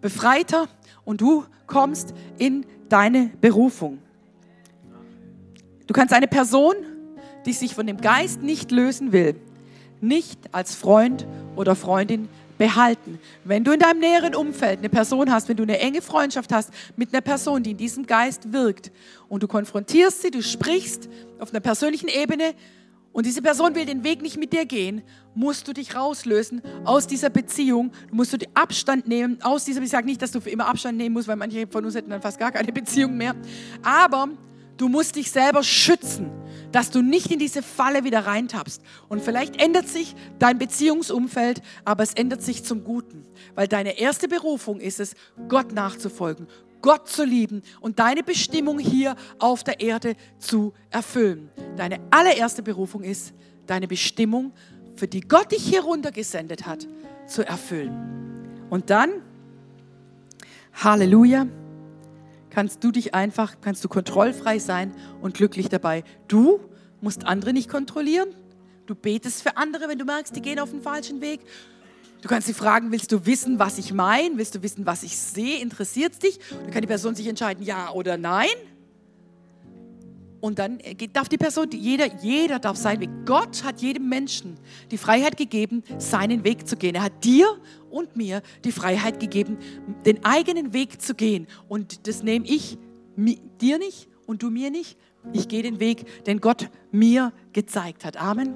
befreiter und du kommst in deine Berufung. Du kannst eine Person, die sich von dem Geist nicht lösen will, nicht als Freund oder Freundin behalten. Wenn du in deinem näheren Umfeld eine Person hast, wenn du eine enge Freundschaft hast mit einer Person, die in diesem Geist wirkt und du konfrontierst sie, du sprichst auf einer persönlichen Ebene und diese Person will den Weg nicht mit dir gehen, musst du dich rauslösen aus dieser Beziehung. Musst du Abstand nehmen aus dieser. Ich sage nicht, dass du für immer Abstand nehmen musst, weil manche von uns hätten dann fast gar keine Beziehung mehr. Aber du musst dich selber schützen, dass du nicht in diese Falle wieder reintappst. Und vielleicht ändert sich dein Beziehungsumfeld, aber es ändert sich zum Guten. Weil deine erste Berufung ist es, Gott nachzufolgen, Gott zu lieben und deine Bestimmung hier auf der Erde zu erfüllen. Deine allererste Berufung ist, deine Bestimmung, für die Gott dich hier runtergesendet hat, zu erfüllen. Und dann, Halleluja, kannst du dich einfach, kannst du kontrollfrei sein und glücklich dabei. Du musst andere nicht kontrollieren. Du betest für andere, wenn du merkst, die gehen auf den falschen Weg. Du kannst sie fragen, willst du wissen, was ich meine? Willst du wissen, was ich sehe? Interessiert es dich? Dann kann die Person sich entscheiden, ja oder nein. Und dann darf die Person, jeder, jeder darf seinen Weg. Gott hat jedem Menschen die Freiheit gegeben, seinen Weg zu gehen. Er hat dir und mir die Freiheit gegeben, den eigenen Weg zu gehen. Und das nehme ich dir nicht und du mir nicht. Ich gehe den Weg, den Gott mir gezeigt hat. Amen.